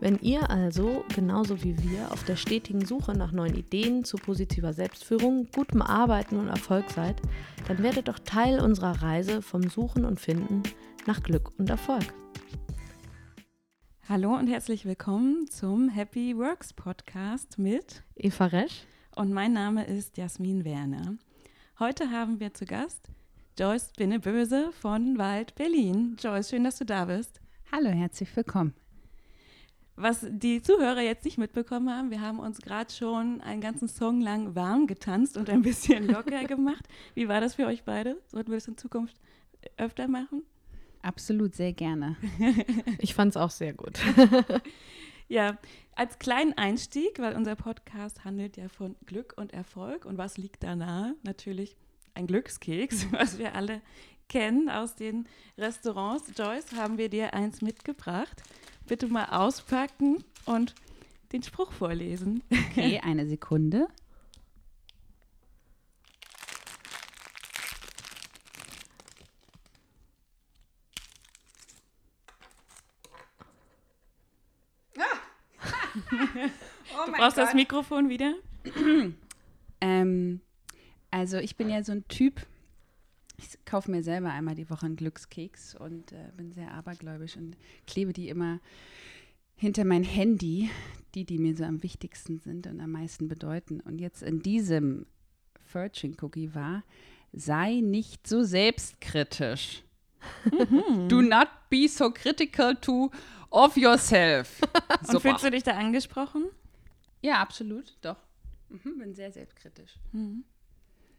Wenn ihr also, genauso wie wir, auf der stetigen Suche nach neuen Ideen zu positiver Selbstführung, gutem Arbeiten und Erfolg seid, dann werdet doch Teil unserer Reise vom Suchen und Finden nach Glück und Erfolg. Hallo und herzlich willkommen zum Happy Works Podcast mit Eva Resch und mein Name ist Jasmin Werner. Heute haben wir zu Gast Joyce Binneböse von Wald Berlin. Joyce, schön, dass du da bist. Hallo, herzlich willkommen. Was die Zuhörer jetzt nicht mitbekommen haben, wir haben uns gerade schon einen ganzen Song lang warm getanzt und ein bisschen locker gemacht. Wie war das für euch beide? Sollten wir das in Zukunft öfter machen? Absolut, sehr gerne. Ich fand es auch sehr gut. ja, als kleinen Einstieg, weil unser Podcast handelt ja von Glück und Erfolg. Und was liegt da nahe? Natürlich ein Glückskeks, was wir alle kennen aus den Restaurants. Joyce, haben wir dir eins mitgebracht. Bitte mal auspacken und den Spruch vorlesen. Okay, eine Sekunde. oh du brauchst Gott. das Mikrofon wieder? ähm, also ich bin ja so ein Typ, ich kaufe mir selber einmal die Woche einen Glückskeks und äh, bin sehr abergläubisch und klebe die immer hinter mein Handy, die, die mir so am wichtigsten sind und am meisten bedeuten. Und jetzt in diesem Virgin Cookie war, sei nicht so selbstkritisch. Mhm. Do not be so critical to of yourself. Und fühlst du dich da angesprochen? Ja, absolut, doch. Mhm, bin sehr selbstkritisch. Mhm.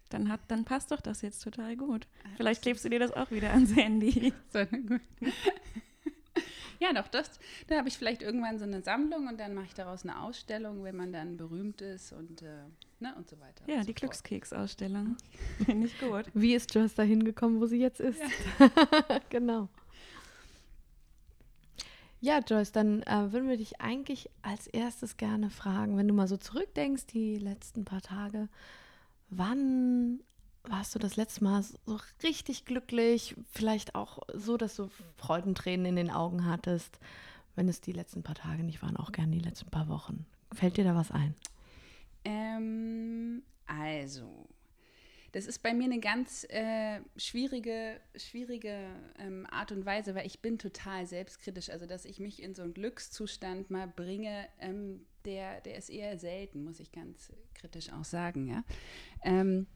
Dann, hat, dann passt doch das jetzt total gut. Vielleicht klebst du dir das auch wieder ans Handy. ja, doch, das, da habe ich vielleicht irgendwann so eine Sammlung und dann mache ich daraus eine Ausstellung, wenn man dann berühmt ist und, äh, ne, und so weiter. Ja, und die so Glückskeks-Ausstellung. Finde ich gut. Wie ist Joyce da hingekommen, wo sie jetzt ist? Ja. genau. Ja, Joyce, dann äh, würden wir dich eigentlich als erstes gerne fragen, wenn du mal so zurückdenkst, die letzten paar Tage, wann warst du das letzte Mal so richtig glücklich? Vielleicht auch so, dass du Freudentränen in den Augen hattest, wenn es die letzten paar Tage nicht waren, auch gerne die letzten paar Wochen. Fällt dir da was ein? Ähm, also, das ist bei mir eine ganz äh, schwierige, schwierige ähm, Art und Weise, weil ich bin total selbstkritisch. Also, dass ich mich in so einen Glückszustand mal bringe, ähm, der, der ist eher selten, muss ich ganz kritisch auch sagen. Ja? Ähm,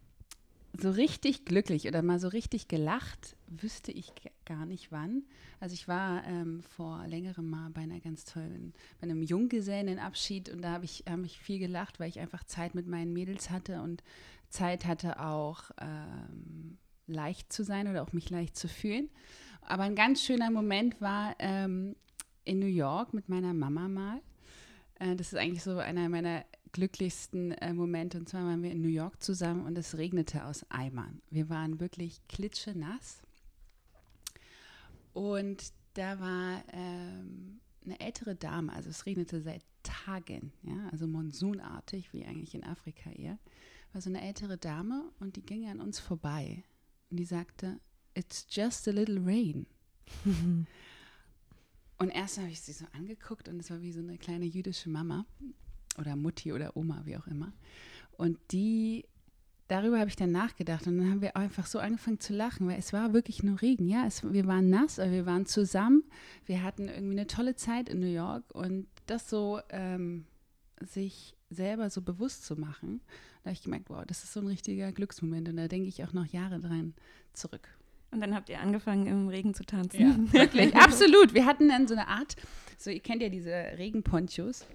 so richtig glücklich oder mal so richtig gelacht, wüsste ich gar nicht wann. Also ich war ähm, vor längerem mal bei einer ganz tollen, bei einem Junggesellenabschied und da habe ich, hab ich viel gelacht, weil ich einfach Zeit mit meinen Mädels hatte und Zeit hatte, auch ähm, leicht zu sein oder auch mich leicht zu fühlen. Aber ein ganz schöner Moment war ähm, in New York mit meiner Mama mal. Äh, das ist eigentlich so einer meiner glücklichsten äh, Momente. Und zwar waren wir in New York zusammen und es regnete aus Eimern. Wir waren wirklich klitschenass. Und da war ähm, eine ältere Dame, also es regnete seit Tagen, ja, also monsunartig, wie eigentlich in Afrika eher war so eine ältere Dame und die ging an uns vorbei und die sagte, It's just a little rain. und erst habe ich sie so angeguckt und es war wie so eine kleine jüdische Mama oder Mutti oder Oma, wie auch immer. Und die, darüber habe ich dann nachgedacht und dann haben wir einfach so angefangen zu lachen, weil es war wirklich nur Regen. Ja, es, wir waren nass, aber wir waren zusammen. Wir hatten irgendwie eine tolle Zeit in New York und das so ähm, sich selber so bewusst zu machen, da habe ich gemerkt, wow, das ist so ein richtiger Glücksmoment und da denke ich auch noch Jahre dran zurück. Und dann habt ihr angefangen, im Regen zu tanzen. Ja, wirklich, absolut. Wir hatten dann so eine Art, so ihr kennt ja diese Regenponchos.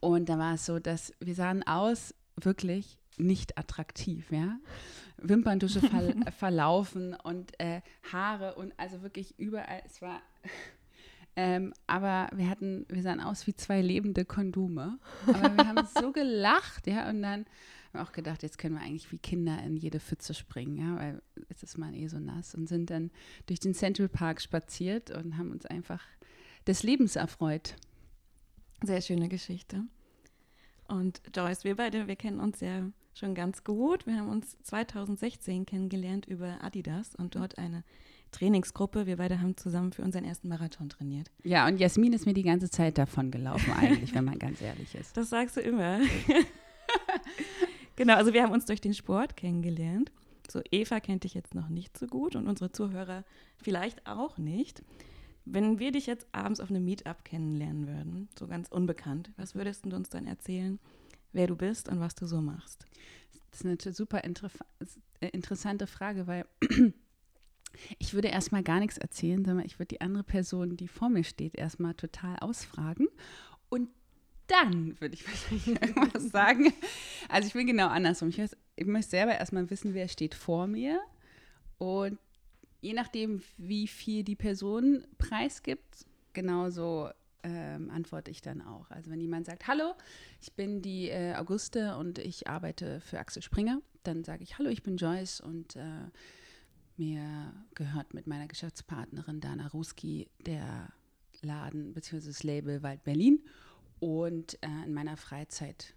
Und da war es so, dass wir sahen aus wirklich nicht attraktiv, ja. Wimperntusche ver verlaufen und äh, Haare und also wirklich überall, es war Ähm, aber wir hatten, wir sahen aus wie zwei lebende Kondome. Aber wir haben so gelacht, ja, und dann haben auch gedacht, jetzt können wir eigentlich wie Kinder in jede Pfütze springen, ja, weil jetzt ist man eh so nass und sind dann durch den Central Park spaziert und haben uns einfach des Lebens erfreut. Sehr schöne Geschichte. Und Joyce, wir beide, wir kennen uns ja schon ganz gut. Wir haben uns 2016 kennengelernt über Adidas und dort eine Trainingsgruppe. Wir beide haben zusammen für unseren ersten Marathon trainiert. Ja, und Jasmin ist mir die ganze Zeit davon gelaufen, eigentlich, wenn man ganz ehrlich ist. Das sagst du immer. genau, also wir haben uns durch den Sport kennengelernt. So, Eva kennt dich jetzt noch nicht so gut und unsere Zuhörer vielleicht auch nicht. Wenn wir dich jetzt abends auf einem Meetup kennenlernen würden, so ganz unbekannt, was würdest du uns dann erzählen, wer du bist und was du so machst? Das ist eine super äh, interessante Frage, weil ich würde erstmal gar nichts erzählen, sondern ich würde die andere Person, die vor mir steht, erstmal total ausfragen. Und dann würde ich wahrscheinlich irgendwas sagen. Also ich will genau andersrum. Ich, weiß, ich möchte selber erstmal wissen, wer steht vor mir. Und je nachdem, wie viel die Person preisgibt, genauso ähm, antworte ich dann auch. Also wenn jemand sagt, hallo, ich bin die äh, Auguste und ich arbeite für Axel Springer, dann sage ich, hallo, ich bin Joyce und äh, mir gehört mit meiner Geschäftspartnerin Dana Ruski der Laden bzw. das Label Wald Berlin. Und äh, in meiner Freizeit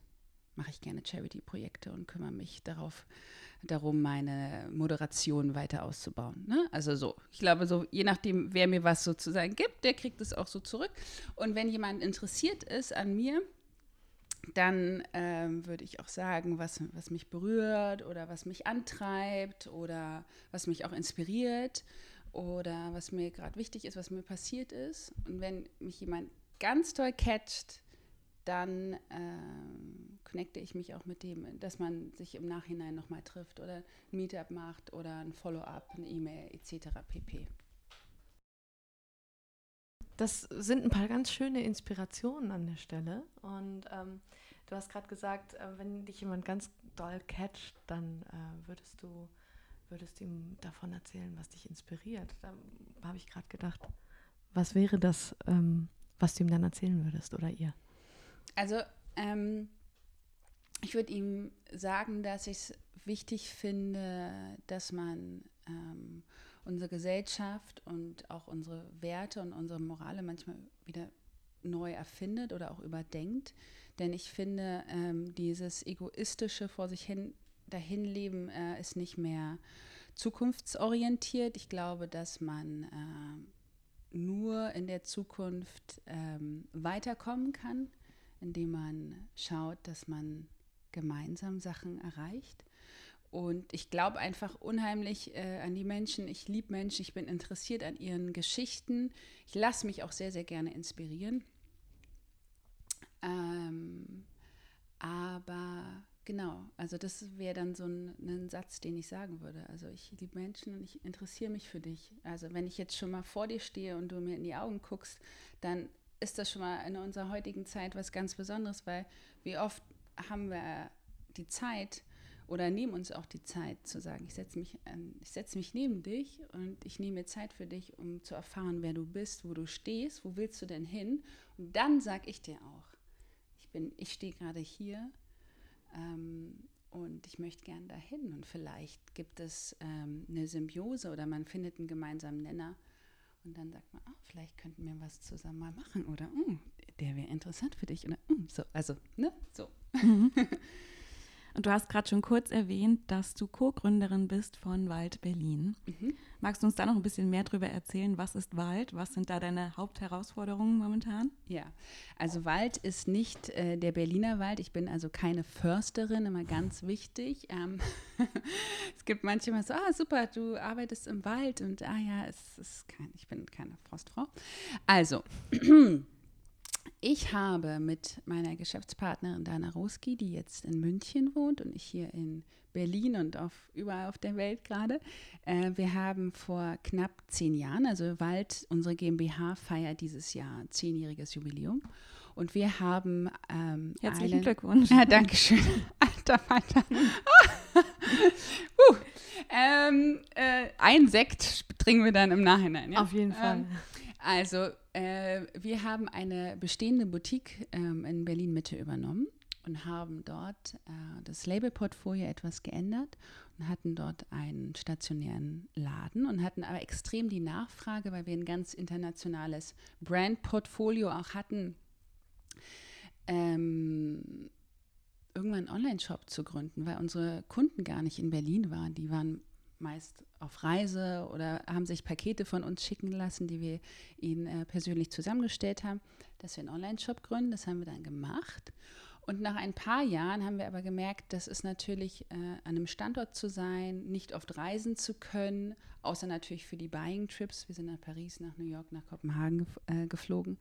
mache ich gerne Charity-Projekte und kümmere mich darauf, darum, meine Moderation weiter auszubauen. Ne? Also so, ich glaube, so je nachdem, wer mir was sozusagen gibt, der kriegt es auch so zurück. Und wenn jemand interessiert ist an mir, dann ähm, würde ich auch sagen, was, was mich berührt oder was mich antreibt oder was mich auch inspiriert oder was mir gerade wichtig ist, was mir passiert ist. Und wenn mich jemand ganz toll catcht, dann ähm, connecte ich mich auch mit dem, dass man sich im Nachhinein nochmal trifft oder ein Meetup macht oder ein Follow-up, eine E-Mail etc. pp. Das sind ein paar ganz schöne Inspirationen an der Stelle. Und ähm, du hast gerade gesagt, äh, wenn dich jemand ganz doll catcht, dann äh, würdest du würdest ihm davon erzählen, was dich inspiriert. Da habe ich gerade gedacht, was wäre das, ähm, was du ihm dann erzählen würdest oder ihr? Also ähm, ich würde ihm sagen, dass ich es wichtig finde, dass man ähm, unsere Gesellschaft und auch unsere Werte und unsere Morale manchmal wieder neu erfindet oder auch überdenkt. Denn ich finde, ähm, dieses egoistische vor sich hin dahinleben äh, ist nicht mehr zukunftsorientiert. Ich glaube, dass man äh, nur in der Zukunft ähm, weiterkommen kann, indem man schaut, dass man gemeinsam Sachen erreicht. Und ich glaube einfach unheimlich äh, an die Menschen. Ich liebe Menschen, ich bin interessiert an ihren Geschichten. Ich lasse mich auch sehr, sehr gerne inspirieren. Ähm, aber genau, also das wäre dann so ein, ein, Satz, den ich sagen würde. Also ich liebe Menschen und ich interessiere mich für dich. Also wenn ich jetzt schon mal vor dir stehe und du mir in die Augen guckst, dann ist das schon mal in unserer heutigen Zeit was ganz Besonderes, weil wie oft haben wir die Zeit oder nehmen uns auch die Zeit zu sagen, ich setze mich, setz mich neben dich und ich nehme mir Zeit für dich, um zu erfahren, wer du bist, wo du stehst, wo willst du denn hin? Und dann sage ich dir auch, ich ich stehe gerade hier ähm, und ich möchte gern dahin. Und vielleicht gibt es ähm, eine Symbiose oder man findet einen gemeinsamen Nenner. Und dann sagt man, ah, vielleicht könnten wir was zusammen mal machen oder mm, der wäre interessant für dich oder mm, so, also, ne, so. Mhm. Und du hast gerade schon kurz erwähnt, dass du Co-Gründerin bist von Wald Berlin. Mhm. Magst du uns da noch ein bisschen mehr darüber erzählen? Was ist Wald? Was sind da deine Hauptherausforderungen momentan? Ja, also Wald ist nicht äh, der Berliner Wald. Ich bin also keine Försterin, immer ganz wichtig. Ähm, es gibt manchmal so, ah super, du arbeitest im Wald und ah ja, es ist kein, ich bin keine Forstfrau. Also Ich habe mit meiner Geschäftspartnerin Dana Roski, die jetzt in München wohnt und ich hier in Berlin und auf, überall auf der Welt gerade, äh, wir haben vor knapp zehn Jahren, also Wald, unsere GmbH feiert dieses Jahr zehnjähriges Jubiläum. Und wir haben. Ähm, Herzlichen einen, Glückwunsch. Ja, danke schön. Alter Vater. uh, ähm, äh, ein Sekt trinken wir dann im Nachhinein. Ja? Auf jeden Fall. Ähm, also äh, wir haben eine bestehende Boutique ähm, in Berlin Mitte übernommen und haben dort äh, das Labelportfolio etwas geändert und hatten dort einen stationären Laden und hatten aber extrem die Nachfrage, weil wir ein ganz internationales Brandportfolio auch hatten, ähm, irgendwann einen Online-Shop zu gründen, weil unsere Kunden gar nicht in Berlin waren. Die waren meist auf Reise oder haben sich Pakete von uns schicken lassen, die wir ihnen äh, persönlich zusammengestellt haben, dass wir einen Online-Shop gründen. Das haben wir dann gemacht. Und nach ein paar Jahren haben wir aber gemerkt, dass es natürlich äh, an einem Standort zu sein, nicht oft reisen zu können, außer natürlich für die Buying-Trips. Wir sind nach Paris, nach New York, nach Kopenhagen äh, geflogen.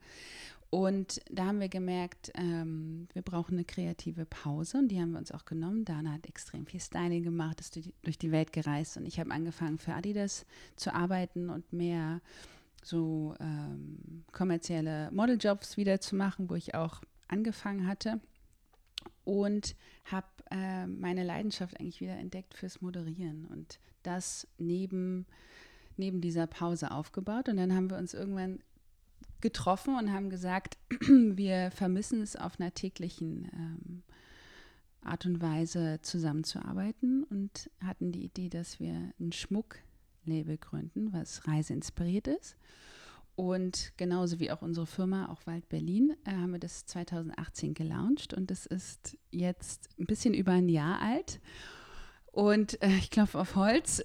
Und da haben wir gemerkt, ähm, wir brauchen eine kreative Pause und die haben wir uns auch genommen. Dana hat extrem viel Styling gemacht, ist durch die Welt gereist und ich habe angefangen für Adidas zu arbeiten und mehr so ähm, kommerzielle Modeljobs wieder zu machen, wo ich auch angefangen hatte und habe äh, meine Leidenschaft eigentlich wieder entdeckt fürs Moderieren und das neben, neben dieser Pause aufgebaut. Und dann haben wir uns irgendwann getroffen und haben gesagt, wir vermissen es auf einer täglichen ähm, Art und Weise zusammenzuarbeiten und hatten die Idee, dass wir ein Schmucklabel gründen, was reiseinspiriert ist und genauso wie auch unsere Firma, auch Wald Berlin, äh, haben wir das 2018 gelauncht und das ist jetzt ein bisschen über ein Jahr alt. Und äh, ich klopfe auf Holz.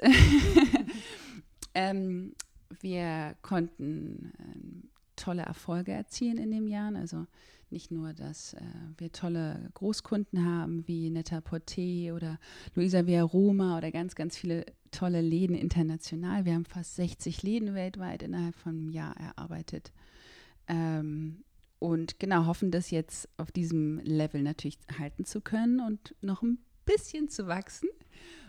ähm, wir konnten äh, tolle Erfolge erzielen in den Jahren. Also nicht nur, dass äh, wir tolle Großkunden haben wie Netta Porté oder Luisa Via Roma oder ganz, ganz viele tolle Läden international. Wir haben fast 60 Läden weltweit innerhalb von einem Jahr erarbeitet. Ähm, und genau, hoffen das jetzt auf diesem Level natürlich halten zu können und noch ein bisschen zu wachsen.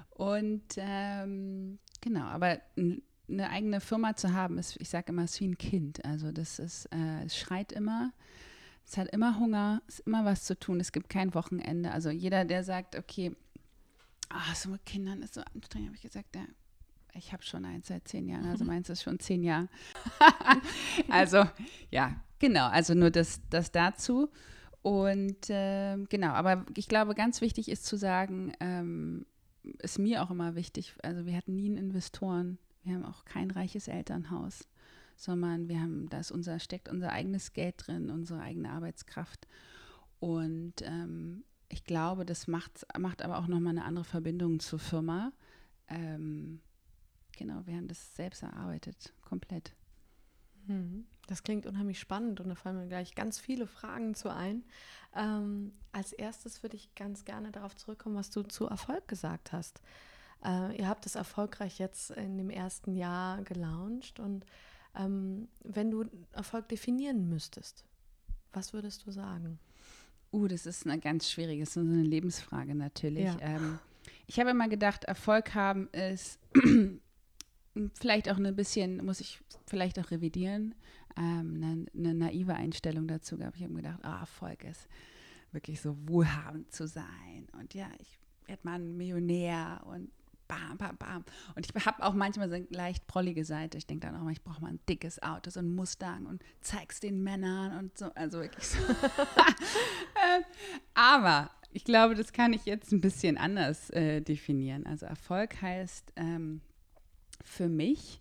Und ähm, genau, aber eine eigene Firma zu haben, ist, ich sage immer, ist wie ein Kind. Also das ist, äh, es schreit immer, es hat immer Hunger, es ist immer was zu tun, es gibt kein Wochenende. Also jeder, der sagt, okay, ach, so mit Kindern ist so anstrengend, habe ich gesagt, ja, ich habe schon eins seit zehn Jahren, also meins ist schon zehn Jahre. also ja, genau, also nur das, das dazu. Und äh, genau, aber ich glaube, ganz wichtig ist zu sagen, ähm, ist mir auch immer wichtig, also wir hatten nie einen Investoren, wir haben auch kein reiches Elternhaus sondern wir haben, da ist unser, steckt unser eigenes Geld drin, unsere eigene Arbeitskraft. Und ähm, ich glaube, das macht, macht aber auch nochmal eine andere Verbindung zur Firma. Ähm, genau, wir haben das selbst erarbeitet, komplett. Mhm. Das klingt unheimlich spannend und da fallen mir gleich ganz viele Fragen zu ein. Ähm, als erstes würde ich ganz gerne darauf zurückkommen, was du zu Erfolg gesagt hast. Äh, ihr habt es erfolgreich jetzt in dem ersten Jahr gelauncht und ähm, wenn du Erfolg definieren müsstest, was würdest du sagen? Uh, das ist eine ganz schwierige, das ist eine Lebensfrage natürlich. Ja. Ähm, ich habe immer gedacht, Erfolg haben ist vielleicht auch ein bisschen, muss ich vielleicht auch revidieren, ähm, eine, eine, naive Einstellung dazu gehabt. Ich habe gedacht, oh, Erfolg ist wirklich so wohlhabend zu sein. Und ja, ich werde mal ein Millionär und bam, bam, bam. Und ich habe auch manchmal so eine leicht prollige Seite. Ich denke dann auch mal, ich brauche mal ein dickes Auto, so ein Mustang und zeig's den Männern und so. Also wirklich so. Ähm, aber ich glaube, das kann ich jetzt ein bisschen anders äh, definieren. Also Erfolg heißt ähm, für mich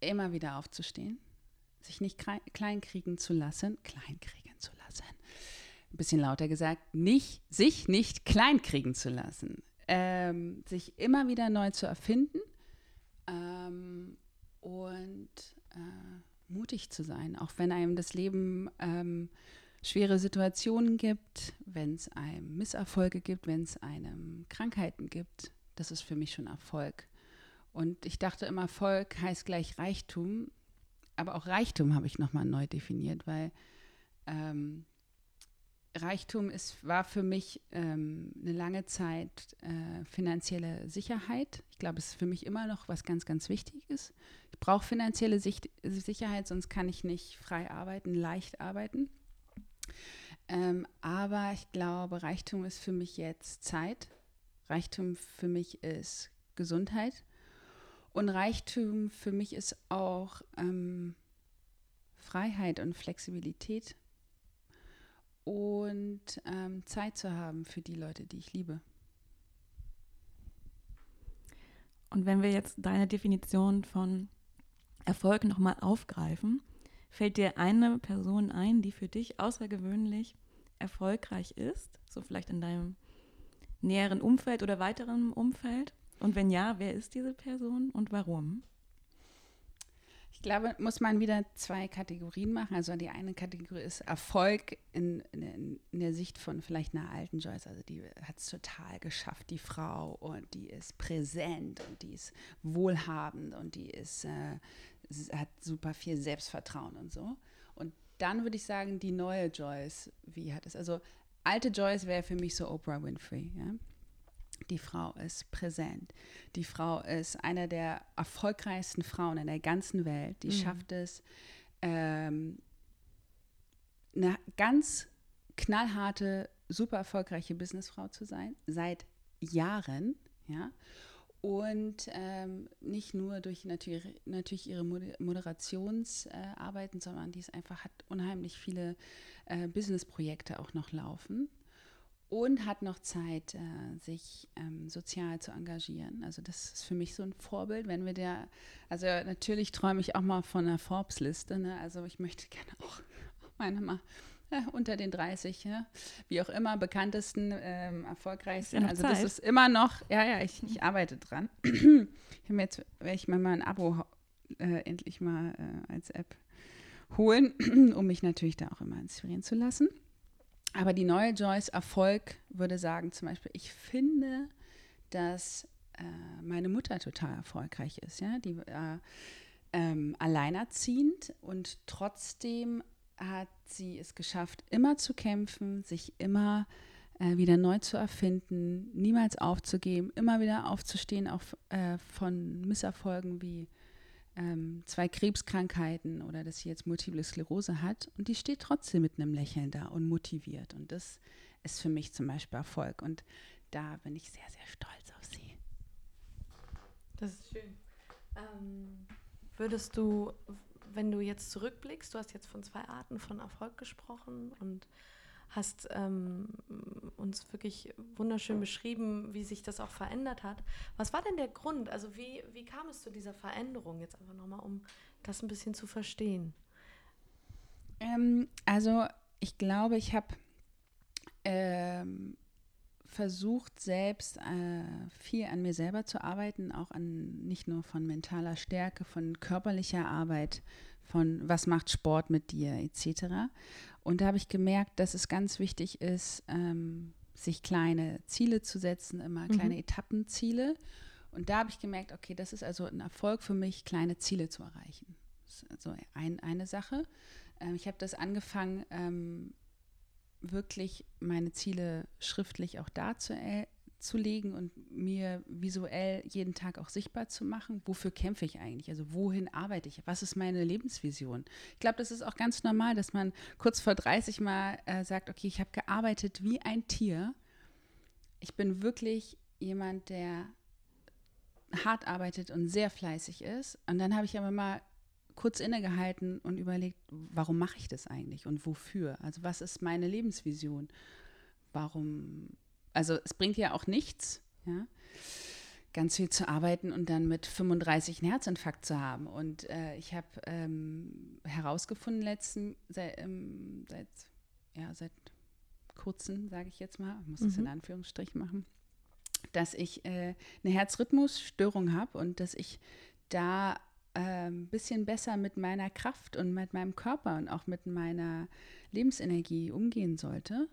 immer wieder aufzustehen, sich nicht kleinkriegen zu lassen, kleinkriegen zu lassen. Ein bisschen lauter gesagt, nicht, sich nicht kleinkriegen zu lassen ähm, sich immer wieder neu zu erfinden ähm, und äh, mutig zu sein, auch wenn einem das Leben ähm, schwere Situationen gibt, wenn es einem Misserfolge gibt, wenn es einem Krankheiten gibt. Das ist für mich schon Erfolg. Und ich dachte immer, Erfolg heißt gleich Reichtum, aber auch Reichtum habe ich nochmal neu definiert, weil ähm, Reichtum ist, war für mich ähm, eine lange Zeit äh, finanzielle Sicherheit. Ich glaube, es ist für mich immer noch was ganz, ganz Wichtiges. Ich brauche finanzielle Sicht Sicherheit, sonst kann ich nicht frei arbeiten, leicht arbeiten. Ähm, aber ich glaube, Reichtum ist für mich jetzt Zeit. Reichtum für mich ist Gesundheit. Und Reichtum für mich ist auch ähm, Freiheit und Flexibilität und ähm, Zeit zu haben für die Leute, die ich liebe. Und wenn wir jetzt deine Definition von Erfolg nochmal aufgreifen, fällt dir eine Person ein, die für dich außergewöhnlich erfolgreich ist? So vielleicht in deinem näheren Umfeld oder weiteren Umfeld? Und wenn ja, wer ist diese Person und warum? Ich glaube, muss man wieder zwei Kategorien machen. Also die eine Kategorie ist Erfolg in, in, in der Sicht von vielleicht einer alten Joyce. Also die hat es total geschafft, die Frau, und die ist präsent und die ist wohlhabend und die ist, äh, hat super viel Selbstvertrauen und so. Und dann würde ich sagen, die neue Joyce, wie hat es? Also alte Joyce wäre für mich so Oprah Winfrey. Ja? Die Frau ist präsent. Die Frau ist eine der erfolgreichsten Frauen in der ganzen Welt. Die mhm. schafft es, ähm, eine ganz knallharte, super erfolgreiche Businessfrau zu sein, seit Jahren. Ja? Und ähm, nicht nur durch natürlich, natürlich ihre Moderationsarbeiten, äh, sondern die ist einfach hat unheimlich viele äh, Businessprojekte auch noch laufen und hat noch Zeit, äh, sich ähm, sozial zu engagieren. Also das ist für mich so ein Vorbild, wenn wir der, also natürlich träume ich auch mal von einer Forbes-Liste, ne? also ich möchte gerne auch meine mal äh, unter den 30, ja? wie auch immer, bekanntesten, ähm, erfolgreichsten. Ja also Zeit. das ist immer noch, ja, ja, ich, ich arbeite dran. ich habe jetzt, werde ich mir mal ein Abo äh, endlich mal äh, als App holen, um mich natürlich da auch immer inspirieren zu lassen. Aber die neue Joyce Erfolg würde sagen, zum Beispiel, ich finde, dass äh, meine Mutter total erfolgreich ist, ja, die äh, ähm, alleinerziehend und trotzdem hat sie es geschafft, immer zu kämpfen, sich immer äh, wieder neu zu erfinden, niemals aufzugeben, immer wieder aufzustehen, auch äh, von Misserfolgen wie ähm, zwei Krebskrankheiten oder dass sie jetzt Multiple Sklerose hat und die steht trotzdem mit einem Lächeln da und motiviert. Und das ist für mich zum Beispiel Erfolg. Und da bin ich sehr, sehr stolz auf sie. Das ist schön. Ähm, würdest du, wenn du jetzt zurückblickst, du hast jetzt von zwei Arten von Erfolg gesprochen und hast ähm, uns wirklich wunderschön beschrieben, wie sich das auch verändert hat. Was war denn der Grund? Also wie, wie kam es zu dieser Veränderung? Jetzt einfach nochmal, um das ein bisschen zu verstehen. Ähm, also ich glaube, ich habe ähm, versucht, selbst äh, viel an mir selber zu arbeiten, auch an nicht nur von mentaler Stärke, von körperlicher Arbeit, von was macht Sport mit dir etc. Und da habe ich gemerkt, dass es ganz wichtig ist, ähm, sich kleine Ziele zu setzen, immer mhm. kleine Etappenziele. Und da habe ich gemerkt, okay, das ist also ein Erfolg für mich, kleine Ziele zu erreichen. Das ist also ein, eine Sache. Ähm, ich habe das angefangen, ähm, wirklich meine Ziele schriftlich auch darzustellen zu legen und mir visuell jeden Tag auch sichtbar zu machen, wofür kämpfe ich eigentlich? Also wohin arbeite ich? Was ist meine Lebensvision? Ich glaube, das ist auch ganz normal, dass man kurz vor 30 mal äh, sagt, okay, ich habe gearbeitet wie ein Tier. Ich bin wirklich jemand, der hart arbeitet und sehr fleißig ist. Und dann habe ich aber mal kurz innegehalten und überlegt, warum mache ich das eigentlich und wofür? Also was ist meine Lebensvision? Warum also es bringt ja auch nichts, ja, ganz viel zu arbeiten und dann mit 35 einen Herzinfarkt zu haben. Und äh, ich habe ähm, herausgefunden letzten, seit, ähm, seit, ja, seit kurzem, sage ich jetzt mal, ich muss das mhm. in Anführungsstrichen machen, dass ich äh, eine Herzrhythmusstörung habe und dass ich da ein ähm, bisschen besser mit meiner Kraft und mit meinem Körper und auch mit meiner Lebensenergie umgehen sollte.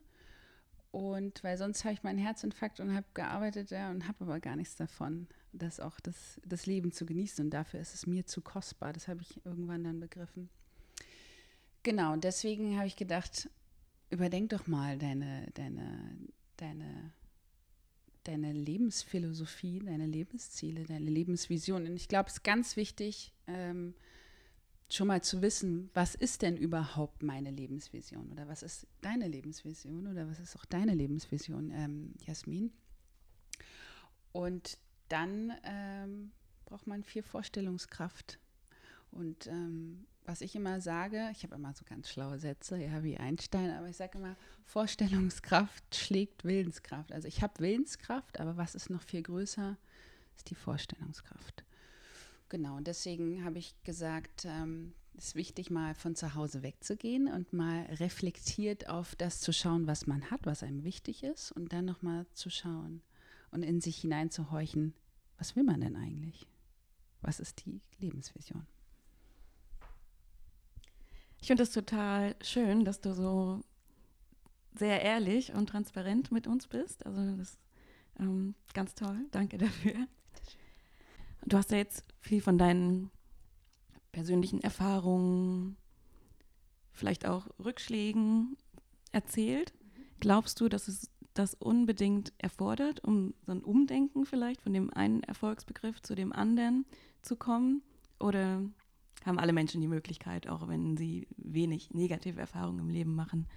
Und weil sonst habe ich meinen Herzinfarkt und habe gearbeitet ja, und habe aber gar nichts davon, das auch das, das Leben zu genießen. Und dafür ist es mir zu kostbar. Das habe ich irgendwann dann begriffen. Genau, deswegen habe ich gedacht, überdenk doch mal deine, deine, deine, deine Lebensphilosophie, deine Lebensziele, deine Lebensvision. Und ich glaube, es ist ganz wichtig, ähm, schon mal zu wissen, was ist denn überhaupt meine Lebensvision oder was ist deine Lebensvision oder was ist auch deine Lebensvision, ähm, Jasmin. Und dann ähm, braucht man viel Vorstellungskraft und ähm, was ich immer sage, ich habe immer so ganz schlaue Sätze, ja, wie Einstein, aber ich sage immer, Vorstellungskraft schlägt Willenskraft. Also ich habe Willenskraft, aber was ist noch viel größer, ist die Vorstellungskraft. Genau, und deswegen habe ich gesagt, ähm, es ist wichtig, mal von zu Hause wegzugehen und mal reflektiert auf das zu schauen, was man hat, was einem wichtig ist, und dann nochmal zu schauen und in sich hineinzuhorchen, was will man denn eigentlich? Was ist die Lebensvision? Ich finde es total schön, dass du so sehr ehrlich und transparent mit uns bist. Also das ist ähm, ganz toll. Danke dafür. Du hast ja jetzt viel von deinen persönlichen Erfahrungen, vielleicht auch Rückschlägen erzählt. Glaubst du, dass es das unbedingt erfordert, um so ein Umdenken vielleicht von dem einen Erfolgsbegriff zu dem anderen zu kommen? Oder haben alle Menschen die Möglichkeit, auch wenn sie wenig negative Erfahrungen im Leben machen,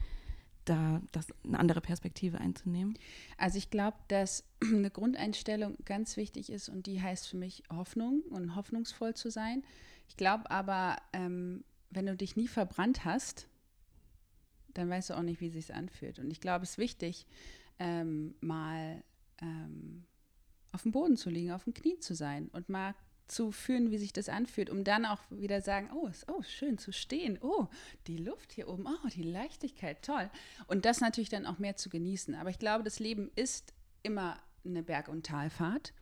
da das eine andere Perspektive einzunehmen? Also ich glaube, dass eine Grundeinstellung ganz wichtig ist und die heißt für mich Hoffnung und hoffnungsvoll zu sein. Ich glaube aber, ähm, wenn du dich nie verbrannt hast, dann weißt du auch nicht, wie sich anfühlt. Und ich glaube, es ist wichtig, ähm, mal ähm, auf dem Boden zu liegen, auf dem Knie zu sein und mal zu fühlen, wie sich das anfühlt, um dann auch wieder sagen, oh, ist oh, schön zu stehen, oh, die Luft hier oben, oh, die Leichtigkeit, toll. Und das natürlich dann auch mehr zu genießen. Aber ich glaube, das Leben ist immer eine Berg- und Talfahrt.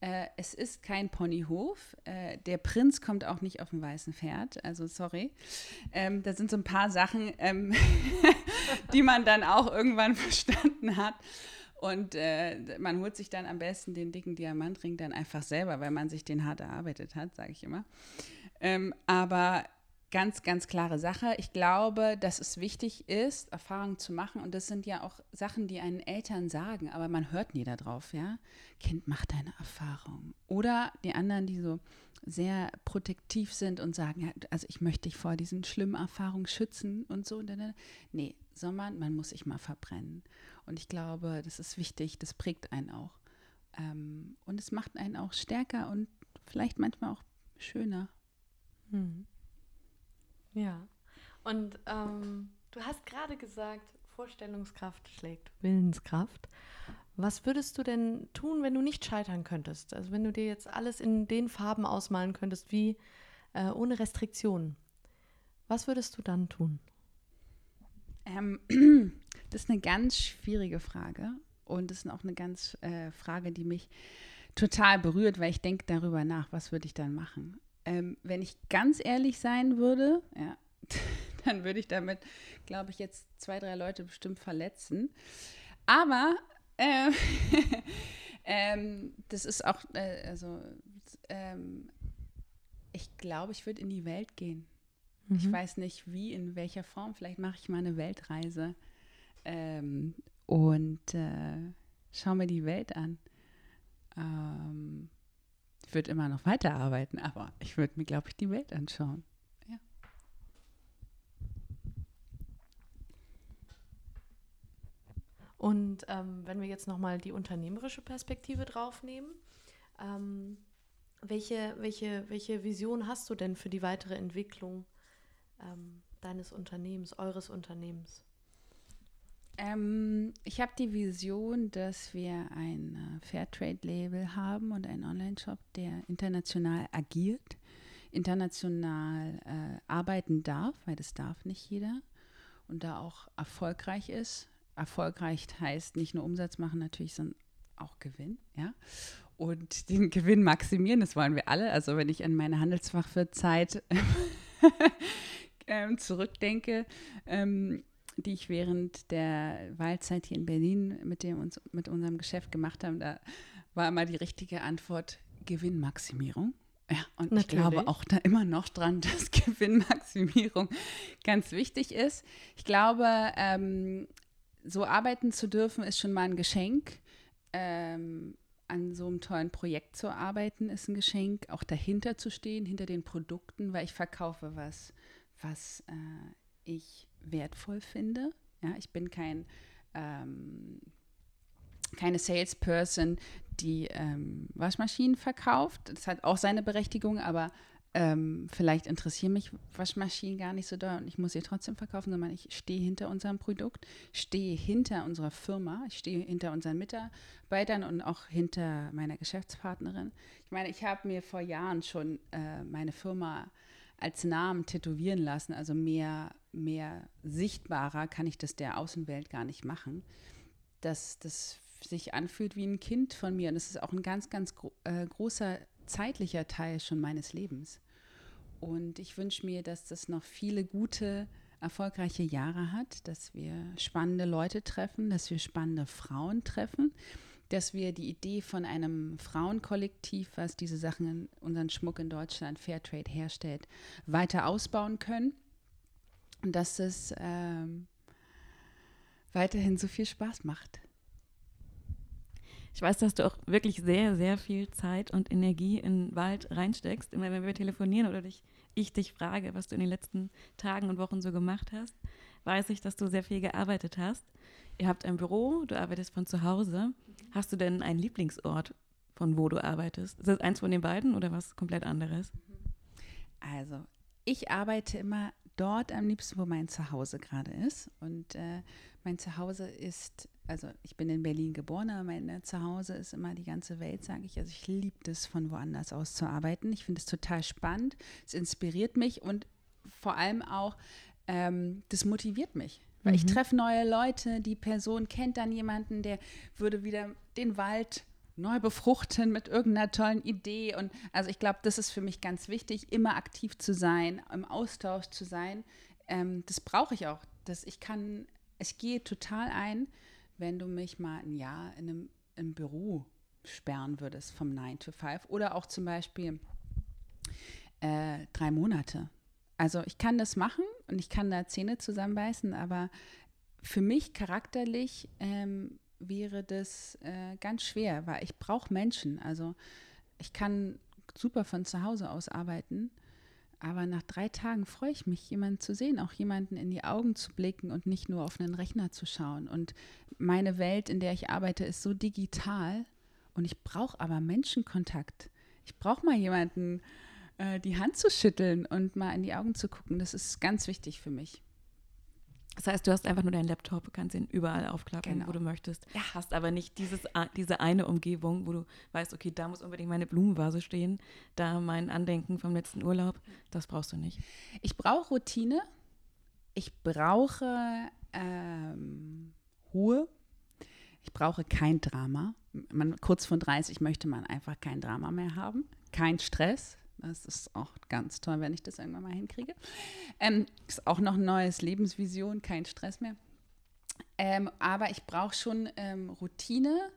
Äh, es ist kein Ponyhof. Äh, der Prinz kommt auch nicht auf dem weißen Pferd. Also sorry. Ähm, da sind so ein paar Sachen, ähm, die man dann auch irgendwann verstanden hat. Und äh, man holt sich dann am besten den dicken Diamantring dann einfach selber, weil man sich den hart erarbeitet hat, sage ich immer. Ähm, aber ganz, ganz klare Sache. Ich glaube, dass es wichtig ist, Erfahrungen zu machen. Und das sind ja auch Sachen, die einen Eltern sagen, aber man hört nie darauf, ja. Kind, mach deine Erfahrung. Oder die anderen, die so sehr protektiv sind und sagen, ja, also ich möchte dich vor diesen schlimmen Erfahrungen schützen und so. Nee, sondern man muss sich mal verbrennen. Und ich glaube, das ist wichtig, das prägt einen auch. Ähm, und es macht einen auch stärker und vielleicht manchmal auch schöner. Hm. Ja. Und ähm, du hast gerade gesagt, Vorstellungskraft schlägt Willenskraft. Was würdest du denn tun, wenn du nicht scheitern könntest? Also wenn du dir jetzt alles in den Farben ausmalen könntest, wie äh, ohne Restriktionen. Was würdest du dann tun? Ähm, das ist eine ganz schwierige Frage und das ist auch eine ganz äh, Frage, die mich total berührt, weil ich denke darüber nach, was würde ich dann machen. Ähm, wenn ich ganz ehrlich sein würde, ja, dann würde ich damit, glaube ich, jetzt zwei, drei Leute bestimmt verletzen. Aber äh, ähm, das ist auch, äh, also ähm, ich glaube, ich würde in die Welt gehen. Mhm. Ich weiß nicht wie, in welcher Form. Vielleicht mache ich mal eine Weltreise ähm, und äh, schaue mir die Welt an. Ähm, ich würde immer noch weiterarbeiten, aber ich würde mir, glaube ich, die Welt anschauen. Ja. Und ähm, wenn wir jetzt nochmal die unternehmerische Perspektive draufnehmen, ähm, welche, welche, welche Vision hast du denn für die weitere Entwicklung ähm, deines Unternehmens, eures Unternehmens? Ähm, ich habe die Vision, dass wir ein äh, Fairtrade-Label haben und einen Online-Shop, der international agiert, international äh, arbeiten darf, weil das darf nicht jeder und da auch erfolgreich ist. Erfolgreich heißt nicht nur Umsatz machen natürlich, sondern auch Gewinn, ja. Und den Gewinn maximieren, das wollen wir alle. Also wenn ich an meine Handelsfachwirtzeit ähm, zurückdenke, ähm, die ich während der Wahlzeit hier in Berlin mit, dem uns, mit unserem Geschäft gemacht habe, da war immer die richtige Antwort Gewinnmaximierung. Ja, und Natürlich. ich glaube auch da immer noch dran, dass Gewinnmaximierung ganz wichtig ist. Ich glaube, ähm, so arbeiten zu dürfen, ist schon mal ein Geschenk. Ähm, an so einem tollen Projekt zu arbeiten, ist ein Geschenk. Auch dahinter zu stehen, hinter den Produkten, weil ich verkaufe was, was äh, ich wertvoll finde. Ja, ich bin kein, ähm, keine Salesperson, die ähm, Waschmaschinen verkauft. Das hat auch seine Berechtigung, aber ähm, vielleicht interessieren mich Waschmaschinen gar nicht so doll und ich muss sie trotzdem verkaufen, sondern ich stehe hinter unserem Produkt, stehe hinter unserer Firma, ich stehe hinter unseren Mitarbeitern und auch hinter meiner Geschäftspartnerin. Ich meine, ich habe mir vor Jahren schon äh, meine Firma als Namen tätowieren lassen, also mehr, mehr sichtbarer kann ich das der Außenwelt gar nicht machen. Dass das sich anfühlt wie ein Kind von mir und das ist auch ein ganz, ganz gro äh, großer zeitlicher Teil schon meines Lebens. Und ich wünsche mir, dass das noch viele gute, erfolgreiche Jahre hat, dass wir spannende Leute treffen, dass wir spannende Frauen treffen, dass wir die Idee von einem Frauenkollektiv, was diese Sachen, unseren Schmuck in Deutschland, Fairtrade herstellt, weiter ausbauen können. Und dass es ähm, weiterhin so viel Spaß macht. Ich weiß, dass du auch wirklich sehr, sehr viel Zeit und Energie in den Wald reinsteckst. Immer wenn wir telefonieren oder dich, ich dich frage, was du in den letzten Tagen und Wochen so gemacht hast, weiß ich, dass du sehr viel gearbeitet hast. Ihr habt ein Büro, du arbeitest von zu Hause. Hast du denn einen Lieblingsort, von wo du arbeitest? Ist das eins von den beiden oder was komplett anderes? Also, ich arbeite immer dort am liebsten, wo mein Zuhause gerade ist. Und äh, mein Zuhause ist, also ich bin in Berlin geboren, aber mein Zuhause ist immer die ganze Welt, sage ich. Also ich liebe das, von woanders aus zu arbeiten. Ich finde es total spannend. Es inspiriert mich und vor allem auch, ähm, das motiviert mich. Weil mhm. ich treffe neue Leute, die Person kennt dann jemanden, der würde wieder den Wald neu befruchten mit irgendeiner tollen Idee. Und also ich glaube, das ist für mich ganz wichtig, immer aktiv zu sein, im Austausch zu sein. Ähm, das brauche ich auch. Das, ich kann, ich gehe total ein, wenn du mich mal ein Jahr in einem im Büro sperren würdest vom 9 to 5 oder auch zum Beispiel äh, drei Monate. Also ich kann das machen und ich kann da Zähne zusammenbeißen, aber für mich charakterlich ähm, wäre das äh, ganz schwer, weil ich brauche Menschen. Also ich kann super von zu Hause aus arbeiten, aber nach drei Tagen freue ich mich, jemanden zu sehen, auch jemanden in die Augen zu blicken und nicht nur auf einen Rechner zu schauen. Und meine Welt, in der ich arbeite, ist so digital und ich brauche aber Menschenkontakt. Ich brauche mal jemanden, äh, die Hand zu schütteln und mal in die Augen zu gucken. Das ist ganz wichtig für mich. Das heißt, du hast einfach nur deinen Laptop, kannst ihn überall aufklappen, genau. wo du möchtest. Ja. Hast aber nicht dieses, diese eine Umgebung, wo du weißt, okay, da muss unbedingt meine Blumenvase stehen, da mein Andenken vom letzten Urlaub. Das brauchst du nicht. Ich brauche Routine. Ich brauche ähm, Ruhe. Ich brauche kein Drama. Man, kurz vor 30 möchte man einfach kein Drama mehr haben. Kein Stress. Das ist auch ganz toll, wenn ich das irgendwann mal hinkriege. Ähm, ist auch noch ein neues Lebensvision, kein Stress mehr. Ähm, aber ich brauche schon ähm, Routine,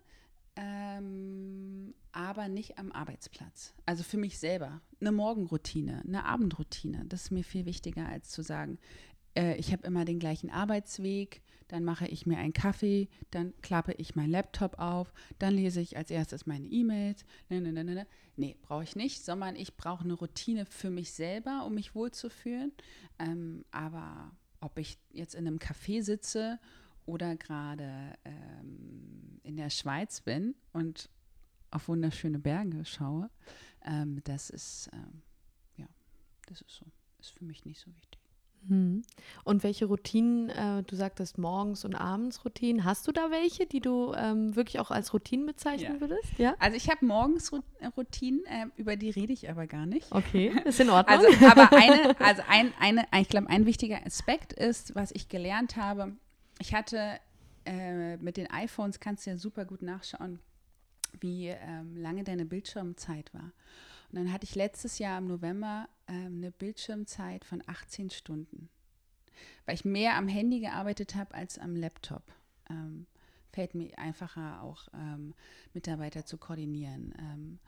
ähm, aber nicht am Arbeitsplatz. Also für mich selber. Eine Morgenroutine, eine Abendroutine. Das ist mir viel wichtiger, als zu sagen, äh, ich habe immer den gleichen Arbeitsweg, dann mache ich mir einen Kaffee, dann klappe ich meinen Laptop auf, dann lese ich als erstes meine E-Mails. Nee, nee, nee, nee. nee brauche ich nicht, sondern ich brauche eine Routine für mich selber, um mich wohlzufühlen. Ähm, aber ob ich jetzt in einem Café sitze oder gerade ähm, in der Schweiz bin und auf wunderschöne Berge schaue, ähm, das ist, ähm, ja, das ist so, ist für mich nicht so wichtig. Hm. Und welche Routinen, äh, du sagtest morgens und abends Routinen, hast du da welche, die du ähm, wirklich auch als Routinen bezeichnen ja. würdest? Ja. Also ich habe morgens äh, Routinen, äh, über die rede ich aber gar nicht. Okay, ist in Ordnung. Also, aber eine, also ein, eine, ich glaube, ein wichtiger Aspekt ist, was ich gelernt habe. Ich hatte äh, mit den iPhones kannst du ja super gut nachschauen, wie ähm, lange deine Bildschirmzeit war. Und dann hatte ich letztes Jahr im November eine Bildschirmzeit von 18 Stunden, weil ich mehr am Handy gearbeitet habe als am Laptop. Ähm, fällt mir einfacher auch ähm, Mitarbeiter zu koordinieren ähm,